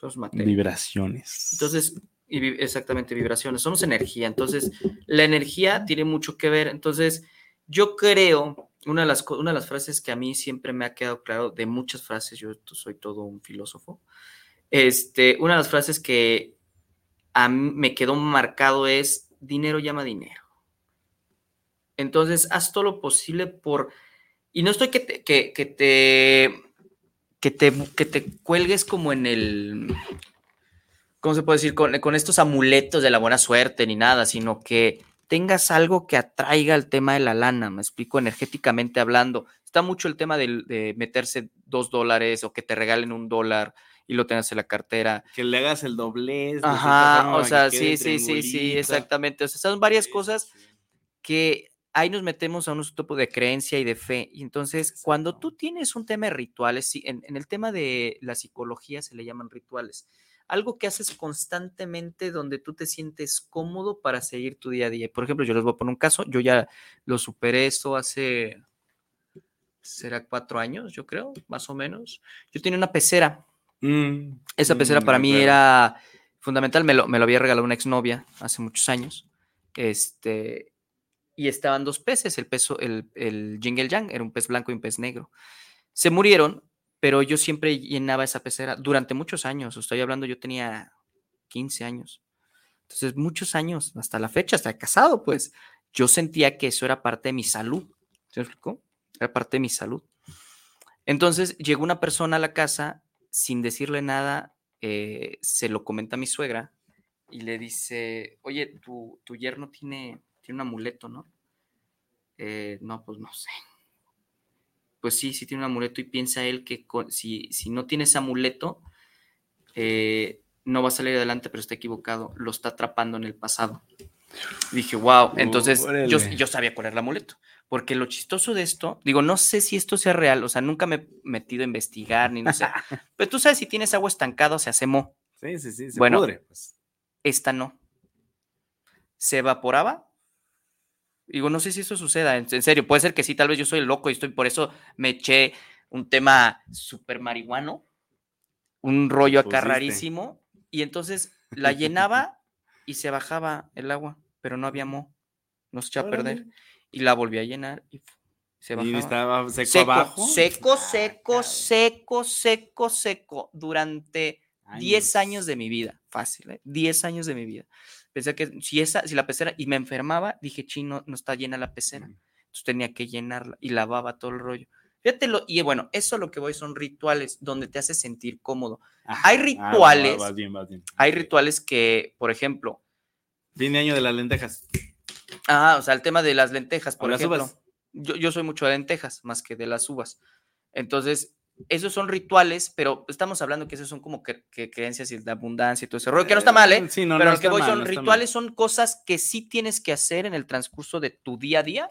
somos materia. Vibraciones. Entonces, y vi- exactamente, vibraciones, somos energía. Entonces, la energía tiene mucho que ver. Entonces, yo creo, una de las, una de las frases que a mí siempre me ha quedado claro, de muchas frases, yo soy todo un filósofo, este, una de las frases que a mí me quedó marcado es, dinero llama dinero. Entonces, haz todo lo posible por... Y no estoy que te, que, que te, que te, que te cuelgues como en el... ¿Cómo se puede decir? Con, con estos amuletos de la buena suerte ni nada, sino que tengas algo que atraiga el tema de la lana, me explico energéticamente hablando. Está mucho el tema de, meterse dos dólares o que te regalen un dólar y lo tengas en la cartera. que le hagas el doblez. Ajá, o sea, sí, sí, sí, sí, exactamente. O sea, son varias Sí, cosas sí. que ahí nos metemos a un tipo de creencia y de fe. Y entonces, cuando tú tienes un tema de rituales, sí, en, en el tema de la psicología se le llaman rituales. Algo que haces constantemente donde tú te sientes cómodo para seguir tu día a día. Por ejemplo, yo les voy a poner un caso. Yo ya lo superé eso hace, será cuatro años, yo creo, más o menos. Yo tenía una pecera. Mm, Esa pecera mm, para mí era fundamental, me lo, me lo había regalado una exnovia hace muchos años. Este, y estaban dos peces, el, peso, el, el Jingle Yang, era un pez blanco y un pez negro. Se murieron, pero yo siempre llenaba esa pecera durante muchos años. Estoy hablando, yo tenía 15 años. Entonces, muchos años, hasta la fecha, hasta casado, pues yo sentía que eso era parte de mi salud. ¿Se explicó? Era parte de mi salud. Entonces, llegó una persona a la casa sin decirle nada, eh, se lo comenta a mi suegra y le dice, oye, tu, tu yerno tiene, tiene un amuleto, ¿no? "Eh, no, pues no sé. Pues sí, sí tiene un amuleto y piensa él que con- si, si no tiene ese amuleto, eh, no va a salir adelante, pero está equivocado, lo está atrapando en el pasado. Dije, wow, entonces yo, yo sabía cuál era el amuleto. Porque lo chistoso de esto, digo, no sé si esto sea real, o sea, nunca me he metido a investigar ni no sé. pero tú sabes si tienes agua estancada se hace mo. Sí, sí, sí, se Bueno. pudre, pues. Esta no. Se evaporaba. Digo, no sé si eso suceda, en, en serio, puede ser que sí, tal vez yo soy el loco y estoy, por eso me eché un tema súper marihuano, un rollo acá pusiste. rarísimo, y entonces la llenaba y se bajaba el agua, pero no había mo, no se echaba a perder, y la volví a llenar y se Y bajaba. estaba seco, Seco, abajo. seco, seco, seco, seco, seco, durante 10 años de mi vida, fácil, ¿eh? 10 años de mi vida. Pensé que si esa, si la pecera, y me enfermaba, dije, chino, no está llena la pecera. Entonces tenía que llenarla y lavaba todo el rollo. Fíjatelo, y bueno, eso lo que voy son rituales donde te hace sentir cómodo. Hay Ah, rituales. vas bien, vas bien. Hay rituales que, por ejemplo, de año de las lentejas. ah, o sea, el tema de las lentejas, por las ejemplo. uvas. Yo, yo soy mucho de lentejas más que de las uvas. Entonces, esos son rituales, pero estamos hablando que esos son como que, creencias y de abundancia y todo ese rollo, que no está mal, ¿eh? Sí, no, pero no lo que voy mal, son no mal. rituales, son cosas que sí tienes que hacer en el transcurso de tu día a día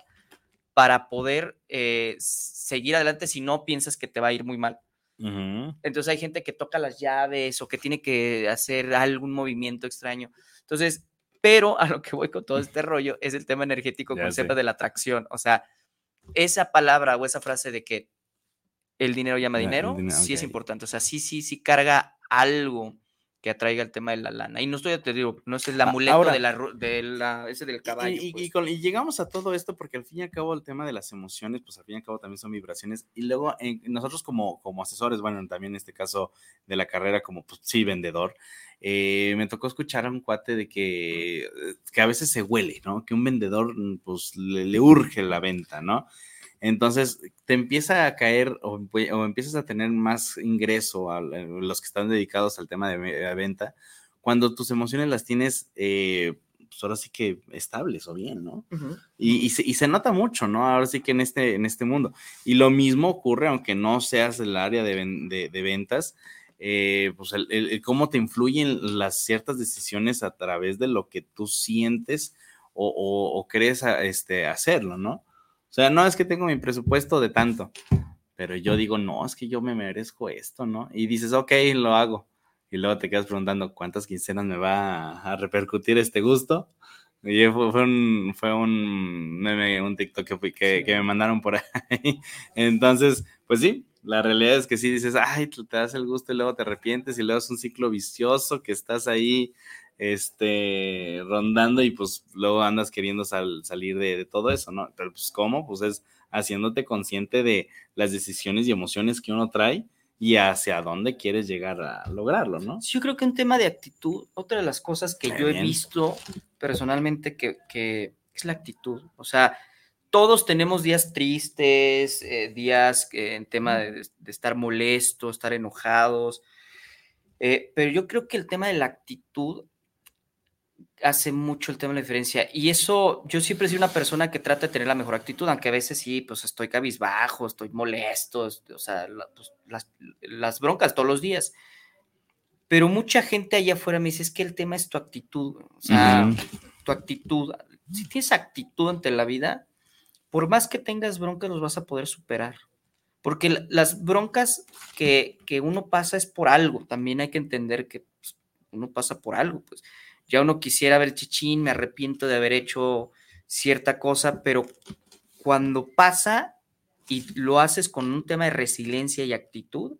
para poder eh, seguir adelante si no piensas que te va a ir muy mal. Entonces hay gente que toca las llaves o que tiene que hacer algún movimiento extraño. Entonces, pero a lo que voy con todo este rollo es el tema energético, Ya concepto sé. de la atracción. O sea, esa palabra o esa frase de que el dinero llama dinero, dinero, sí es importante. O sea, sí, sí, sí carga algo que atraiga el tema de la lana. Y no estoy, te digo, no es el amuleto ahora- de la, de la- ese del caballo. Y, y- pues. y con- y llegamos a todo esto porque al fin y al cabo el tema de las emociones, pues al fin y al cabo también son vibraciones. Y luego en- nosotros como, como asesores, bueno, también en este caso de la carrera como, pues sí, vendedor, eh, me tocó escuchar a un cuate de que, eh, que a veces se huele, ¿no? Que un vendedor, mm, pues le, le urge la venta, ¿no? Entonces te empieza a caer o, o empiezas a tener más ingreso a la- los que están dedicados al tema de venta cuando tus emociones las tienes, eh, pues ahora sí que estables o bien, ¿no? Y, y se, y se nota mucho, ¿no? Ahora sí que en este, en este mundo. Y lo mismo ocurre, aunque no seas del área de, ven- de- de ventas, eh, pues el, el- el cómo te influyen las ciertas decisiones a través de lo que tú sientes o, o- o crees a- este, hacerlo, ¿no? O sea, no es que tengo mi presupuesto de tanto, pero yo digo, no, es que yo me merezco esto, ¿no? Y dices, ok, lo hago. Y luego te quedas preguntando cuántas quincenas me va a, repercutir este gusto. Y fue, fue un, fue un meme, un TikTok que, fui- que, que me mandaron por ahí. Entonces, pues sí, la realidad es que sí dices, ay, te das el gusto y luego te arrepientes y luego es un ciclo vicioso que estás ahí este, rondando y pues luego andas queriendo sal- salir de, de todo eso, ¿no? Pero pues ¿cómo? Pues es haciéndote consciente de las decisiones y emociones que uno trae y hacia dónde quieres llegar a lograrlo, ¿no? Yo creo que un tema de actitud, otra de las cosas que Qué yo he bien. visto personalmente que, que es la actitud. O sea, todos tenemos días tristes, eh, días que en tema de, de estar molestos, estar enojados, eh, pero yo creo que el tema de la actitud hace mucho el tema de la diferencia. Y eso, yo siempre sido una persona que trata de tener la mejor actitud, aunque a veces sí, pues estoy cabizbajo, estoy molesto, es- o sea, la- pues, las, las broncas todos los días. Pero mucha gente allá afuera me dice, es que el tema es tu actitud, o sea, tu actitud. Si tienes actitud ante la vida, por más que tengas broncas, los vas a poder superar. Porque la- las broncas que, que uno pasa es por algo. También hay que entender que pues, uno pasa por algo. Pues ya uno quisiera ver chichín, me arrepiento de haber hecho cierta cosa, pero cuando pasa y lo haces con un tema de resiliencia y actitud,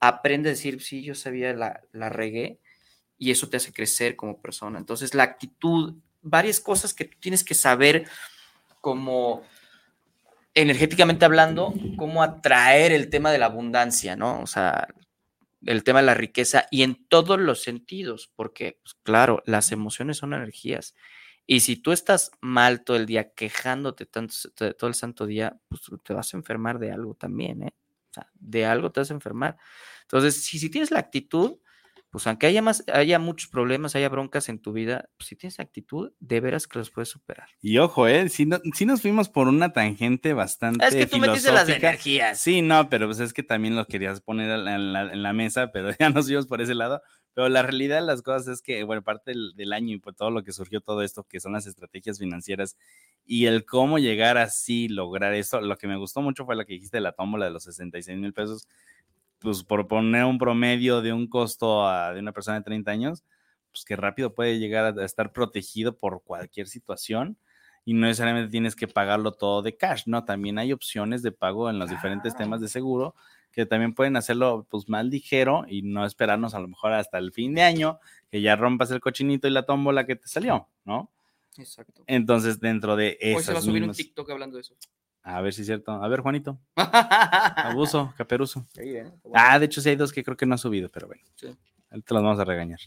aprende a decir, sí, yo sabía, la, la regué, y eso te hace crecer como persona. Entonces, la actitud, varias cosas que tú tienes que saber como energéticamente hablando, cómo atraer el tema de la abundancia, ¿no? O sea, el tema de la riqueza y en todos los sentidos, porque, pues, claro, las emociones son energías. Y si tú estás mal todo el día, quejándote tanto, todo el santo día, pues te vas a enfermar de algo también, ¿eh? O sea, de algo te vas a enfermar. Entonces, si, si tienes la actitud, pues aunque haya, más, haya muchos problemas, haya broncas en tu vida, pues, si tienes actitud, de veras que los puedes superar. Y ojo, ¿eh? Sí, no- sí nos fuimos por una tangente bastante Es que tú metiste las energías. Sí, no, pero pues es que también lo querías poner en la, en la- en la mesa, pero ya nos fuimos por ese lado. Pero la realidad de las cosas es que, bueno, parte del, del año y por todo lo que surgió todo esto, que son las estrategias financieras y el cómo llegar así, lograr eso, lo que me gustó mucho fue lo que dijiste de la tómbola de los 66 mil pesos, pues por poner un promedio de un costo a- de una persona de 30 años, pues que rápido puede llegar a, estar protegido por cualquier situación y no necesariamente tienes que pagarlo todo de cash, ¿no? También hay opciones de pago en los diferentes temas de seguro que también pueden hacerlo pues más ligero y no esperarnos a lo mejor hasta el fin de año que ya rompas el cochinito y la tómbola que te salió, ¿no? Exacto. Entonces, dentro de Hoy se va a subir un mismas... TikTok hablando de eso. A ver si es cierto. A ver, Juanito. Abuso, caperuso. Sí, ¿eh? Bueno. Ah, de hecho sí hay dos que creo que no ha subido, pero bueno. Sí. Ahorita los vamos a regañar.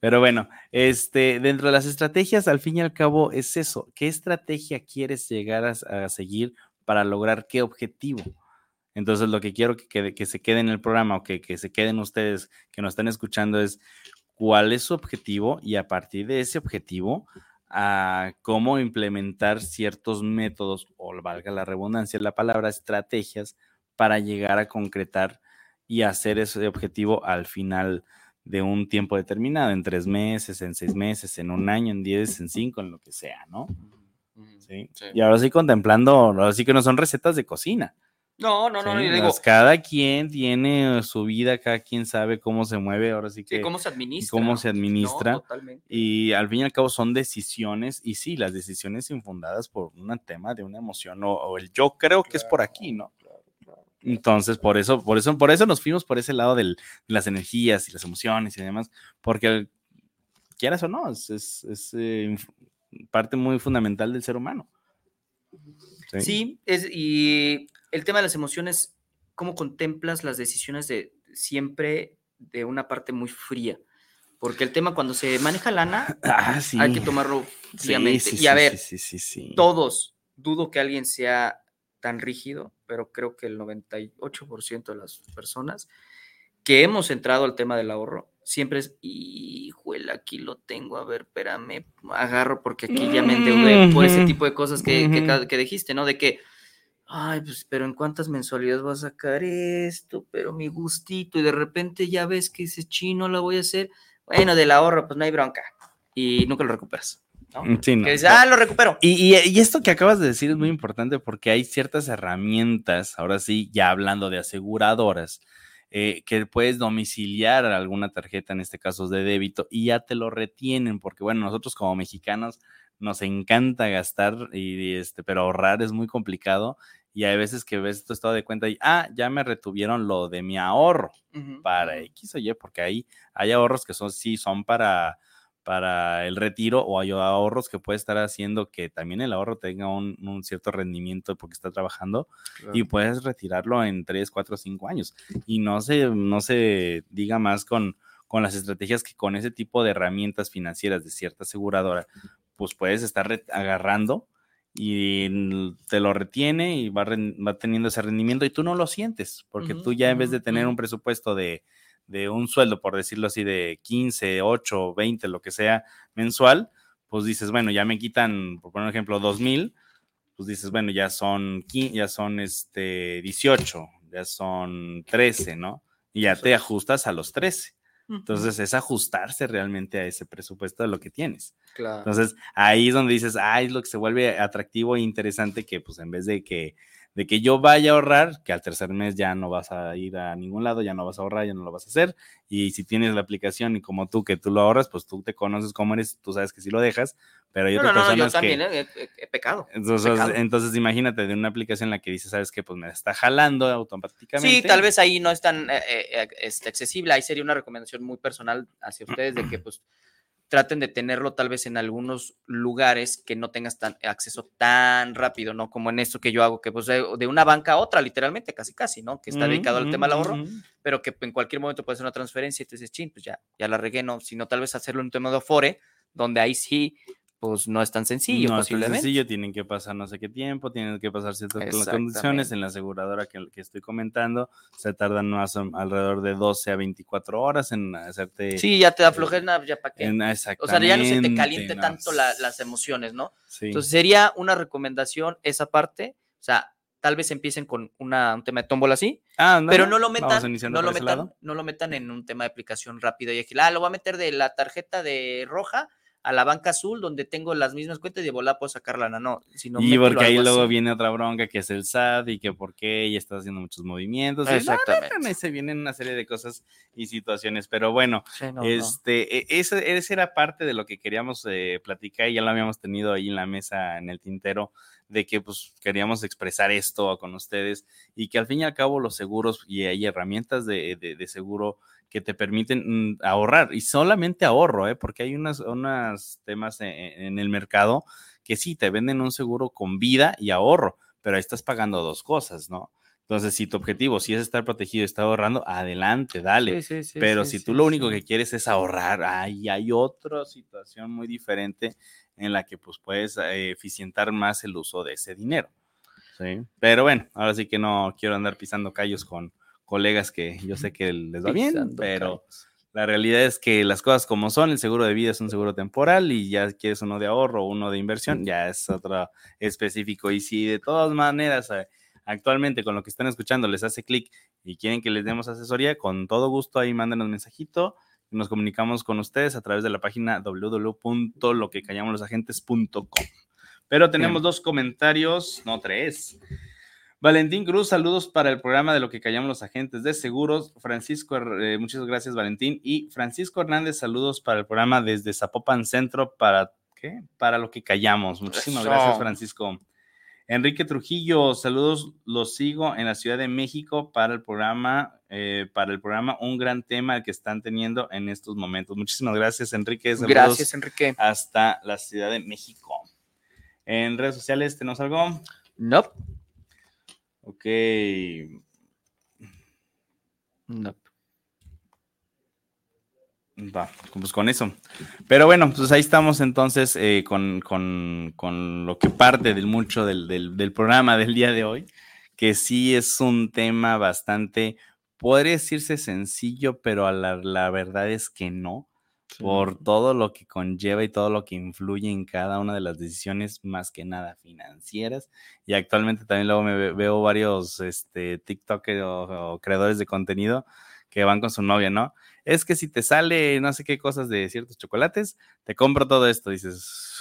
Pero bueno, este, dentro de las estrategias, al fin y al cabo, es eso. ¿Qué estrategia quieres llegar a, a seguir para lograr qué objetivo? Entonces, lo que quiero que, quede- que se quede en el programa o que, que se queden ustedes que nos están escuchando es cuál es su objetivo y a partir de ese objetivo, a cómo implementar ciertos métodos, o valga la redundancia, la palabra estrategias, para llegar a concretar y hacer ese objetivo al final de un tiempo determinado, en tres meses, en seis meses, en un año, en diez, en cinco, en lo que sea, ¿no? ¿Sí? Y ahora sí contemplando, ahora sí que no son recetas de cocina. No, no, no, ¿sí? digo, cada quien tiene su vida, cada quien sabe cómo se mueve, ahora sí que sí, cómo se administra. cómo se ¿no? administra. No, totalmente. y al fin y al cabo son decisiones, y sí, las decisiones infundadas por un tema de una emoción, o, o el yo creo que es por aquí, ¿no? Entonces, por eso, por eso, por eso nos fuimos por ese lado del- de las energías y las emociones y demás, porque quieras o no, es, es- es, eh, parte muy fundamental del ser humano. Sí, es, y el tema de las emociones, ¿cómo contemplas las decisiones de siempre de una parte muy fría? Porque el tema cuando se maneja lana, Ah, sí. hay que tomarlo fríamente. sí, y sí, a ver, todos, dudo que alguien sea tan rígido, pero creo que el 98% de las personas que hemos entrado al tema del ahorro, siempre es, híjole, aquí lo tengo, a ver, espérame, agarro porque aquí ya me endeudé por ese tipo de cosas que, que que dijiste, ¿no? De que, ay, pues, pero ¿en cuántas mensualidades voy a sacar esto? Pero mi gustito, y de repente ya ves que ese chino la voy a hacer, bueno, del ahorro, pues no hay bronca, y nunca lo recuperas, ¿no? Mm, Sí, no. Que dices, ah, lo recupero. Y, y- y esto que acabas de decir es muy importante porque hay ciertas herramientas, ahora sí, ya hablando de aseguradoras, eh, que puedes domiciliar alguna tarjeta, en este caso de débito, y ya te lo retienen, porque bueno, nosotros como mexicanos nos encanta gastar, y, este, pero ahorrar es muy complicado. Y hay veces que ves tu estado de cuenta y, ah, ya me retuvieron lo de mi ahorro para. X o Y, porque ahí hay ahorros que son, sí, son para, para el retiro o hay ahorros que puede estar haciendo que también el ahorro tenga un, un cierto rendimiento porque está trabajando y puedes retirarlo en 3, 4, 5 años. Y no se, no se diga más con, con las estrategias que con ese tipo de herramientas financieras de cierta aseguradora, pues puedes estar agarrando y te lo retiene y va, va teniendo ese rendimiento y tú no lo sientes, porque tú ya en vez de tener un presupuesto de, de un sueldo, por decirlo así, de 15, 8, 20, lo que sea mensual, pues dices, bueno, ya me quitan, por poner un ejemplo, 2 mil, pues dices, bueno, ya son, ya son este, 18, ya son 13, ¿no? Y ya te ajustas a los 13. Entonces es ajustarse realmente a ese presupuesto de lo que tienes. Claro. Entonces ahí es donde dices, ah, es lo que se vuelve atractivo e interesante que pues en vez de que, de que yo vaya a ahorrar, que al tercer mes ya no vas a ir a ningún lado, ya no vas a ahorrar, ya no lo vas a hacer. Y si tienes la aplicación y como tú que tú lo ahorras, pues tú te conoces cómo eres, tú sabes que sí lo dejas, pero hay no, otras no, no, yo personas que... también ¿eh? he, he- he pecado. Entonces, Pecado. entonces imagínate de una aplicación en la que dices, sabes que pues me está jalando automáticamente. Sí, tal vez ahí no es tan eh, eh, este, accesible. Ahí sería una recomendación muy personal hacia ustedes de que pues traten de tenerlo tal vez en algunos lugares que no tengas tan, acceso tan rápido, ¿no? Como en esto que yo hago, que pues de, de una banca a otra, literalmente, casi casi, ¿no? Que está Ujú, dedicado al tema del ujú, ahorro, pero que en cualquier momento puede ser una transferencia y te dices, chin, pues ya, ya la regué, no, sino tal vez hacerlo en un tema de Afore, donde ahí sí, pues no es tan sencillo, no es tan sencillo, tienen que pasar no sé qué tiempo, tienen que pasar ciertas condiciones. En la aseguradora que, que estoy comentando, se tardan más o- alrededor de 12 a 24 horas en hacerte. Sí, ya te da flojera, ya para qué. O sea, ya no se te caliente no, tanto la- las emociones, ¿no? Sí. Entonces sería una recomendación esa parte, o sea, tal vez empiecen con una, un tema de tómbola así, Ah, ándale, pero no lo metan, no lo metan, no lo metan en un tema de aplicación rápida y ágil. Ah, lo voy a meter de la tarjeta de roja a la banca azul donde tengo las mismas cuentas y de volada puedo sacar lana, no, sino y porque ahí luego así. viene otra bronca que es el SAT y que por qué ella está haciendo muchos movimientos. y no, no, Exactamente. no, y se vienen una serie de cosas y situaciones, pero bueno, Sí, no, no. este, e- ese, ese era parte de lo que queríamos eh, platicar y ya lo habíamos tenido ahí en la mesa, en el tintero, de que pues queríamos expresar esto con ustedes y que al fin y al cabo los seguros y hay herramientas de, de- de seguro que te permiten mm, ahorrar y solamente ahorro, ¿eh? porque hay unas, unas temas en, en el mercado que sí, te venden un seguro con vida y ahorro, pero ahí estás pagando dos cosas, ¿no? Entonces, si tu objetivo sí es estar protegido y estar ahorrando, adelante, dale. Sí, sí, sí, Pero si tú lo único que quieres es ahorrar, ahí hay otra situación muy diferente en la que pues puedes eh, eficientar más el uso de ese dinero. ¿sí? Pero bueno, ahora sí que no quiero andar pisando callos con colegas que yo sé que les va bien, pero la realidad es que las cosas como son, el seguro de vida es un seguro temporal y ya quieres uno de ahorro o uno de inversión, ya es otro específico. Y si de todas maneras eh, actualmente con lo que están escuchando les hace clic y quieren que les demos asesoría, con todo gusto ahí mándenos mensajito. Nos comunicamos con ustedes a través de la página www.loquecallamoslosagentes.com. Pero tenemos dos comentarios, no tres. Valentín Cruz, saludos para el programa de lo que callamos los agentes de seguros. Francisco, eh, muchas gracias Valentín. Y Francisco Hernández, saludos para el programa desde Zapopan Centro para, ¿qué? Para lo que callamos. Muchísimas gracias Francisco. Enrique Trujillo, saludos, los sigo en la Ciudad de México para el programa, eh, para el programa, un gran tema el que están teniendo en estos momentos. Muchísimas gracias, Enrique. Saludos gracias, Enrique. Hasta la Ciudad de México. En redes sociales, ¿tenemos algo? No. Nope. Ok. No. Va, pues con eso. Pero bueno, pues ahí estamos entonces eh, con, con, con, lo que parte del mucho del, del, del, programa del día de hoy, que sí es un tema bastante, podría decirse sencillo, pero a la, la verdad es que no por todo lo que conlleva y todo lo que influye en cada una de las decisiones, más que nada financieras. Y actualmente también luego me veo varios este, TikTokers o, creadores de contenido que van con su novia, ¿no? Es que si te sale no sé qué cosas de ciertos chocolates, te compro todo esto, dices.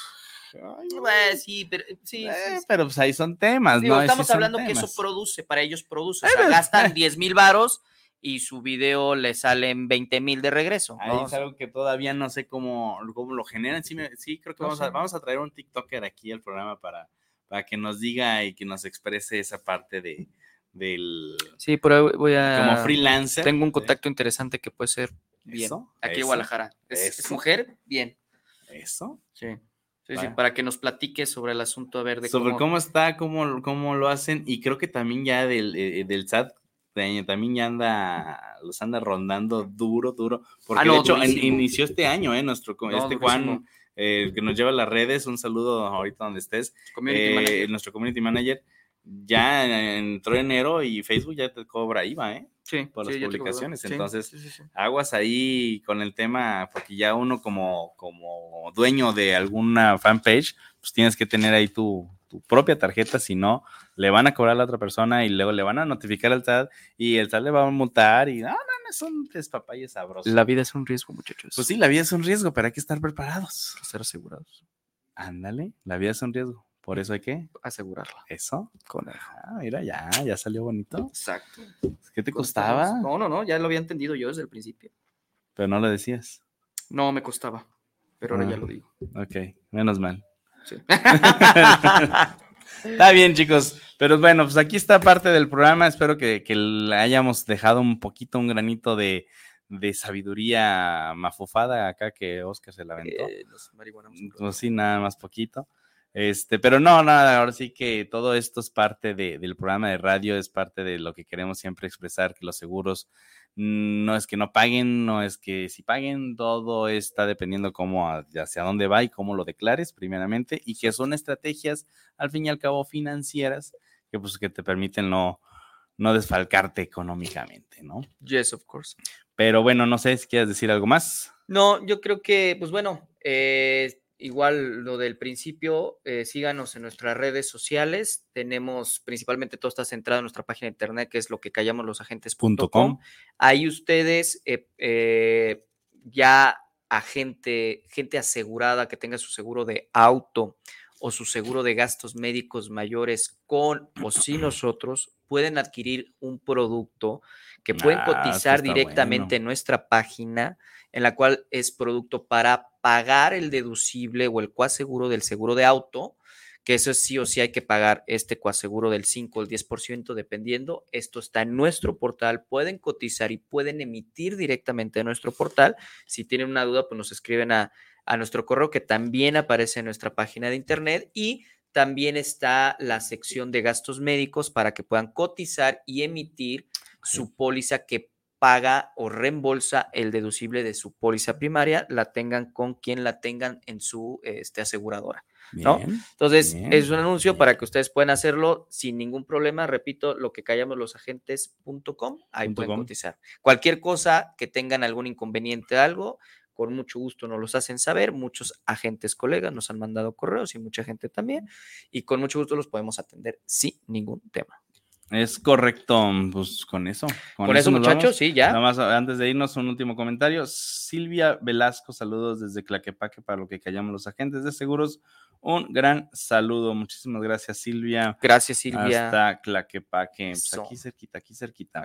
Pues, sí, pero, sí, eh, pero pues ahí son temas, ¿no? Estamos hablando que eso produce, para ellos produce, o sea, gastan 10 mil varos y su video le salen 20 mil de regreso. Ahí es algo que todavía no sé cómo, cómo lo generan. Sí, sí creo que vamos, a, vamos a traer un TikToker aquí al programa para, para que nos diga y que nos exprese esa parte de, del... Sí, pero voy a... Como freelancer. Tengo un contacto interesante que puede ser bien. aquí en Guadalajara. ¿Es, mujer? Bien. ¿Eso? Sí. Sí, sí, para que nos platique sobre el asunto, a ver de sobre cómo, está, cómo, cómo lo hacen, y creo que también ya del, eh, del SAT también ya anda, los anda rondando duro, duro. Porque ah, de hecho inició este año, ¿eh? Nuestro, este Juan, eh, que nos lleva las redes, un saludo ahorita donde estés. Eh, nuestro community manager ya entró enero y Facebook ya te cobra IVA, ¿eh? Sí. Por las publicaciones. Entonces, aguas ahí con el tema, porque ya uno como, como dueño de alguna fanpage, pues tienes que tener ahí tu, tu propia tarjeta, si no, le van a cobrar a la otra persona y luego le van a notificar al SAT y el SAT le va a multar y no, no, no, son despapalles sabrosos. La vida es un riesgo, muchachos. Pues sí, la vida es un riesgo, pero hay que estar preparados. Ser asegurados. Ándale, la vida es un riesgo. Por eso hay que asegurarla. Eso. Con Ah, mira, ya, ya salió bonito. Exacto. ¿Qué te costaba? No, no, no, ya lo había entendido yo desde el principio. Pero no lo decías. No, me costaba. Pero ahora ya ah, lo digo. Ok, menos mal. está bien, chicos. Pero bueno, pues aquí está parte del programa. Espero que, le hayamos dejado un poquito, un granito de, sabiduría mafufada acá que Oscar se la aventó. Eh, pues sí, nada más poquito. Este, pero no, nada, ahora sí que todo esto es parte del programa de radio, es parte de lo que queremos siempre expresar, que los seguros no es que no paguen, no es que si paguen, todo está dependiendo cómo, hacia dónde va y cómo lo declares primeramente, y que son estrategias, al fin y al cabo, financieras, que pues que te permiten no, no desfalcarte económicamente, ¿no? Yes, of course. Pero bueno, no sé si quieres decir algo más. No, yo creo que, pues bueno, eh, Igual lo del principio, eh, síganos en nuestras redes sociales. Tenemos principalmente todo está centrado en nuestra página de internet, que es lo que callamos los agentes.com. Ahí ustedes eh, eh, ya a gente, gente asegurada que tenga su seguro de auto o su seguro de gastos médicos mayores con o sin nosotros, pueden adquirir un producto que pueden ah, cotizar directamente en nuestra página en la cual es producto para pagar el deducible o el coaseguro del seguro de auto, que eso sí o sí hay que pagar este coaseguro del 5 o el 10% dependiendo. Esto está en nuestro portal, pueden cotizar y pueden emitir directamente en nuestro portal. Si tienen una duda, pues nos escriben a, a nuestro correo que también aparece en nuestra página de internet y también está la sección de gastos médicos para que puedan cotizar y emitir su póliza que paga o reembolsa el deducible de su póliza primaria, la tengan con quien la tengan en su este, aseguradora. ¿no? Entonces, es un anuncio para que ustedes puedan hacerlo sin ningún problema. Repito, lo que callamos los agentes.com, ahí pueden cotizar. Cualquier cosa que tengan algún inconveniente, algo, con mucho gusto nos los hacen saber. Muchos agentes colegas nos han mandado correos y mucha gente también. Y con mucho gusto los podemos atender sin ningún tema. Es correcto, pues con eso. Con, eso, muchachos, sí, ya. Nada más antes de irnos, un último comentario. Silvia Velasco, saludos desde Claquepaque para lo que callamos los agentes de seguros. Un gran saludo. Muchísimas gracias, Silvia. Gracias, Silvia. Hasta Claquepaque. Pues aquí cerquita, aquí cerquita.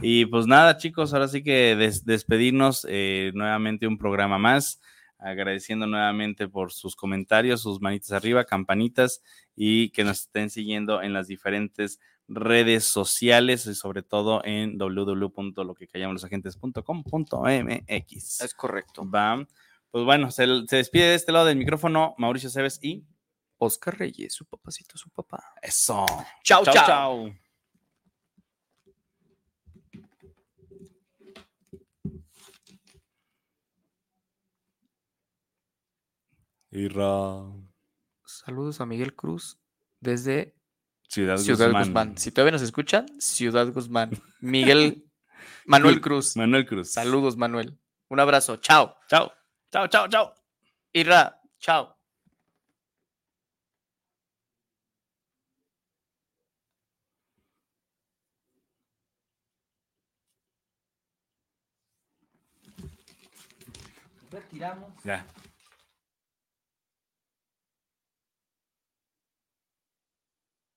Y pues nada, chicos, ahora sí que des- despedirnos eh, nuevamente un programa más. Agradeciendo nuevamente por sus comentarios, sus manitas arriba, campanitas y que nos estén siguiendo en las diferentes redes sociales y sobre todo en www.loquecallamosagentes.com.mx. Es correcto. Va. Pues bueno, se, se despide de este lado del micrófono Mauricio Cebes y Oscar Reyes, su papacito, su papá. eso. Chao, chao. chao. chao. Irra. Saludos a Miguel Cruz desde Ciudad, Ciudad Guzmán. Guzmán. Si todavía nos escuchan, Ciudad Guzmán. Miguel Manuel Cruz. Manuel Cruz. Saludos, Manuel. Un abrazo. Chao. Chao. Chao, chao, chao. Irra. Chao. Retiramos. Ya.